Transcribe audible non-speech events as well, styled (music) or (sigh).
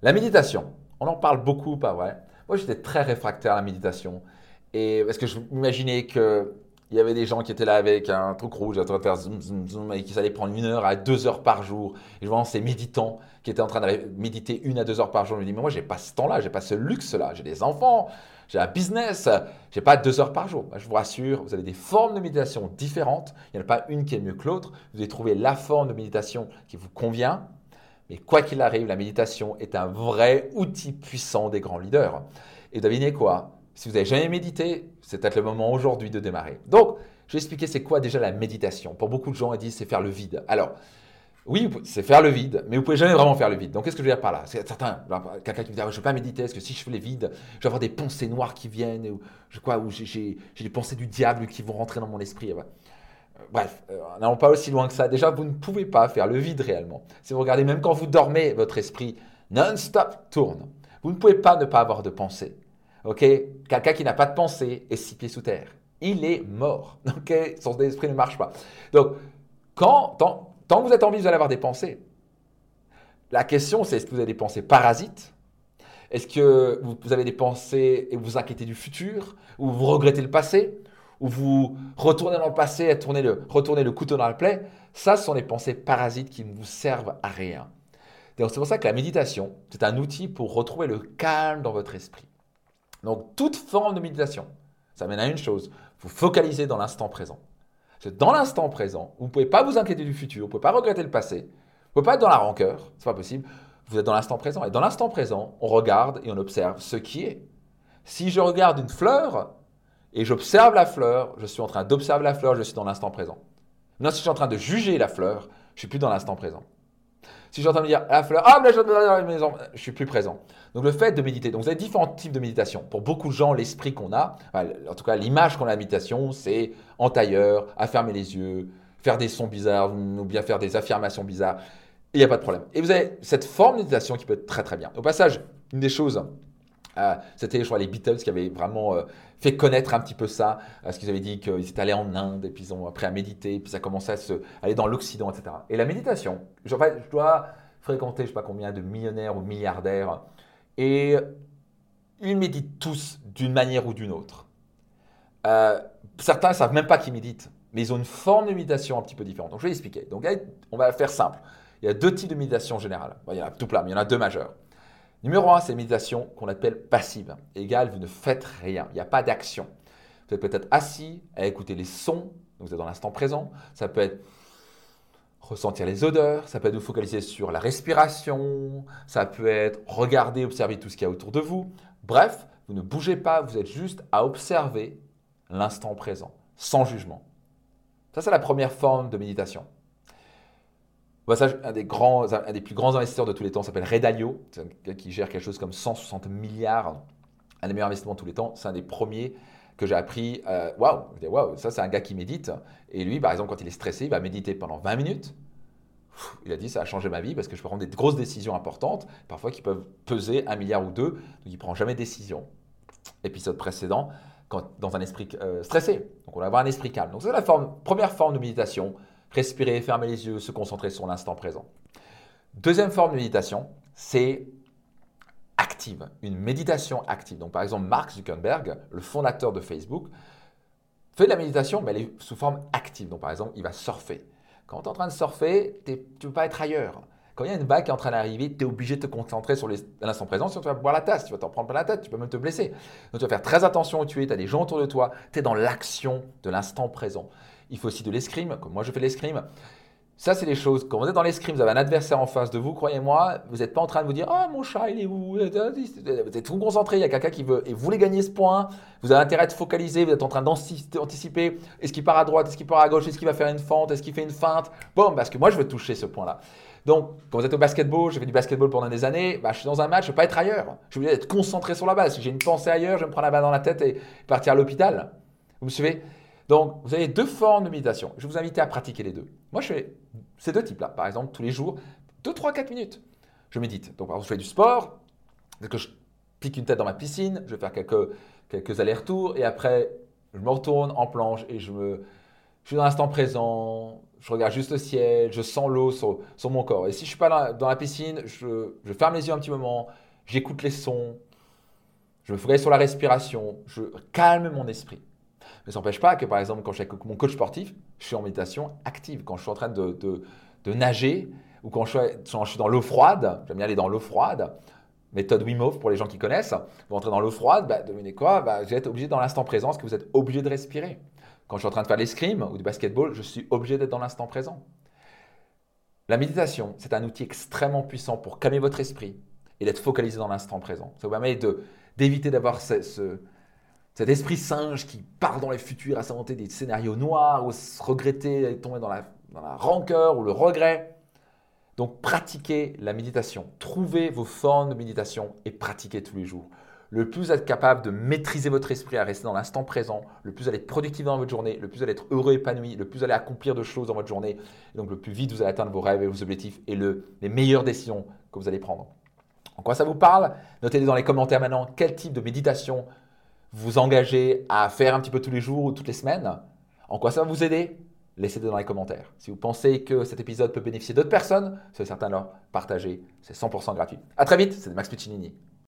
La méditation, on en parle beaucoup, pas vrai? Moi, j'étais très réfractaire à la méditation. Et parce que je m'imaginais que il y avait des gens qui étaient là avec un truc rouge, en train de faire zoom, et qui allaient prendre une heure à deux heures par jour. Et je vois ces méditants qui étaient en train de méditer une à deux heures par jour. Je me dis, mais moi, j'ai pas ce temps-là, j'ai pas ce luxe-là. J'ai des enfants, j'ai un business, j'ai pas deux heures par jour. Je vous rassure, vous avez des formes de méditation différentes. Il n'y en a pas une qui est mieux que l'autre. Vous allez trouver la forme de méditation qui vous convient. Mais quoi qu'il arrive, la méditation est un vrai outil puissant des grands leaders. Et devinez quoi? Si vous n'avez jamais médité, c'est peut-être le moment aujourd'hui de démarrer. Donc, je vais expliquer c'est quoi déjà la méditation. Pour beaucoup de gens, ils disent c'est faire le vide. Alors, oui, c'est faire le vide, mais vous pouvez jamais vraiment faire le vide. Donc, qu'est-ce que je veux dire par là? Certains, quelqu'un qui me dit ah, je ne veux pas méditer, est-ce que si je fais le vide, je vais avoir des pensées noires qui viennent, ou, je, quoi, ou j'ai des pensées du diable qui vont rentrer dans mon esprit. Euh, bref, euh, n'allons pas aussi loin que ça. Déjà, vous ne pouvez pas faire le vide réellement. Si vous regardez, même quand vous dormez, votre esprit non-stop tourne. Vous ne pouvez pas ne pas avoir de pensées. Ok? Quelqu'un qui n'a pas de pensée est six pieds sous terre. Il est mort. (laughs) Son esprit ne marche pas. Donc, quand, tant, que vous êtes en vie, vous allez avoir des pensées. La question, c'est est-ce que vous avez des pensées parasites? Est-ce que vous avez des pensées et vous vous inquiétez du futur? Ou vous regrettez le passé? Ou vous retournez dans le passé et tournez le, retournez le couteau dans la plaie Ça, ce sont les pensées parasites qui ne vous servent à rien. C'est pour ça que la méditation, c'est un outil pour retrouver le calme dans votre esprit. Donc, toute forme de méditation, ça mène à une chose, vous focalisez dans l'instant présent. Dans l'instant présent, vous ne pouvez pas vous inquiéter du futur, vous ne pouvez pas regretter le passé, vous ne pouvez pas être dans la rancœur, c'est pas possible. Vous êtes dans l'instant présent. Et dans l'instant présent, on regarde et on observe ce qui est. Si je regarde une fleur et j'observe la fleur, je suis en train d'observer la fleur, je suis dans l'instant présent. Maintenant, si je suis en train de juger la fleur, je suis plus dans l'instant présent. Si j'entends dire la fleur, ah, mais je, je suis plus présent. Donc le fait de méditer, donc vous avez différents types de méditation. Pour beaucoup de gens, l'esprit qu'on a, en tout cas l'image qu'on a de la méditation, c'est en tailleur, à fermer les yeux, faire des sons bizarres ou bien faire des affirmations bizarres. Il n'y a pas de problème. Et vous avez cette forme de méditation qui peut être très très bien. Au passage, une des choses c'était, je crois, les Beatles qui avaient vraiment euh, fait connaître un petit peu ça, parce qu'ils avaient dit qu'ils étaient allés en Inde et puis ils ont appris à méditer, puis ça commençait à se, aller dans l'Occident, etc. Et la méditation, je, je dois fréquenter, je ne sais pas combien de millionnaires ou milliardaires, et ils méditent tous d'une manière ou d'une autre. Euh, certains ne savent même pas qu'ils méditent, mais ils ont une forme de méditation un petit peu différente. Donc je vais expliquer. Donc on va faire simple. Il y a deux types de méditation générale. il y en a tout plein, mais il y en a deux majeurs. Numéro 1, c'est méditation qu'on appelle passive. Égal, vous ne faites rien, il n'y a pas d'action. Vous êtes peut-être assis à écouter les sons, donc vous êtes dans l'instant présent. Ça peut être ressentir les odeurs, ça peut être vous focaliser sur la respiration, ça peut être regarder, observer tout ce qu'il y a autour de vous. Bref, vous ne bougez pas, vous êtes juste à observer l'instant présent, sans jugement. Ça, c'est la première forme de méditation un des, grands, un des plus grands investisseurs de tous les temps s'appelle Ray Dalio, qui gère quelque chose comme 160 milliards, un des meilleurs investissements de tous les temps. C'est un des premiers que j'ai appris. Euh, waouh, wow, ça c'est un gars qui médite. Et lui, par exemple, quand il est stressé, il va méditer pendant 20 minutes. Il a dit ça a changé ma vie parce que je peux prendre des grosses décisions importantes, parfois qui peuvent peser un milliard ou deux. Donc il ne prend jamais de décision. Épisode précédent, quand, dans un esprit euh, stressé. Donc on va avoir un esprit calme. Donc c'est la première forme de méditation respirer, fermer les yeux, se concentrer sur l'instant présent. Deuxième forme de méditation, c'est active, une méditation active. Donc par exemple, Mark Zuckerberg, le fondateur de Facebook, fait de la méditation, mais elle est sous forme active. Donc par exemple, il va surfer. Quand tu es en train de surfer, tu ne peux pas être ailleurs. Quand il y a une vague qui est en train d'arriver, tu es obligé de te concentrer sur l'instant présent, sinon tu vas boire la tasse, tu vas t'en prendre plein la tête, tu peux même te blesser. Donc tu vas faire très attention où tu es, tu as des gens autour de toi, tu es dans l'action de l'instant présent. Il faut aussi de l'escrime, comme moi je fais l'escrime. Ça, c'est des choses. Quand vous êtes dans l'escrime, vous avez un adversaire en face de vous, croyez-moi, vous n'êtes pas en train de vous dire Ah, mon chat, il est où? Vous êtes tout concentré, il y a quelqu'un qui veut, et vous voulez gagner ce point. Vous avez intérêt à être focaliser, vous êtes en train d'anticiper est-ce qu'il part à droite, est-ce qu'il part à gauche, est-ce qu'il va faire une fente, est-ce qu'il fait une feinte? Bon, parce que moi, je veux toucher ce point-là. Donc, quand vous êtes au basketball, j'ai fait du basketball pendant des années, bah, je suis dans un match, je ne veux pas être ailleurs. Je veux être concentré sur la balle. Si j'ai une pensée ailleurs, je vais me prendre la balle dans la tête et partir à l'hôpital. Vous me suivez? Donc, vous avez deux formes de méditation. Je vous inviter à pratiquer les deux. Moi, je fais ces deux types-là. Par exemple, tous les jours, 2, 3, 4 minutes, je médite. Donc, par exemple, je fais du sport, que je pique une tête dans ma piscine, je vais faire quelques, allers-retours, et après, je me retourne en planche et je me, je suis dans l'instant présent, je regarde juste le ciel, je sens l'eau sur, mon corps. Et si je ne suis pas dans, la piscine, je, ferme les yeux un petit moment, j'écoute les sons, je me focalise sur la respiration, je calme mon esprit. Mais ça n'empêche pas que, par exemple, quand je suis avec mon coach sportif, je suis en méditation active. Quand je suis en train de, nager ou quand je suis, dans l'eau froide, j'aime bien aller dans l'eau froide, méthode Wim Hof pour les gens qui connaissent, vous entrez dans l'eau froide, bah, devinez quoi bah, Vous êtes obligé dans l'instant présent, parce que vous êtes obligé de respirer. Quand je suis en train de faire l'escrime ou du basketball, je suis obligé d'être dans l'instant présent. La méditation, c'est un outil extrêmement puissant pour calmer votre esprit et d'être focalisé dans l'instant présent. Ça vous permet d'éviter d'avoir ce, cet esprit singe qui part dans les futurs à s'inventer des scénarios noirs ou se regretter, tomber dans la, rancœur ou le regret. Donc pratiquez la méditation. Trouvez vos formes de méditation et pratiquez tous les jours le plus vous êtes capable de maîtriser votre esprit à rester dans l'instant présent, le plus vous allez être productif dans votre journée, le plus vous allez être heureux, épanoui, le plus vous allez accomplir de choses dans votre journée, et donc le plus vite vous allez atteindre vos rêves et vos objectifs et les meilleures décisions que vous allez prendre. En quoi ça vous parle? Notez dans les commentaires maintenant quel type de méditation vous engagez à faire un petit peu tous les jours ou toutes les semaines. En quoi ça va vous aider? Laissez-le dans les commentaires. Si vous pensez que cet épisode peut bénéficier d'autres personnes, soyez certain de leur partager. C'est 100% gratuit. À très vite, c'est Max Piccinini.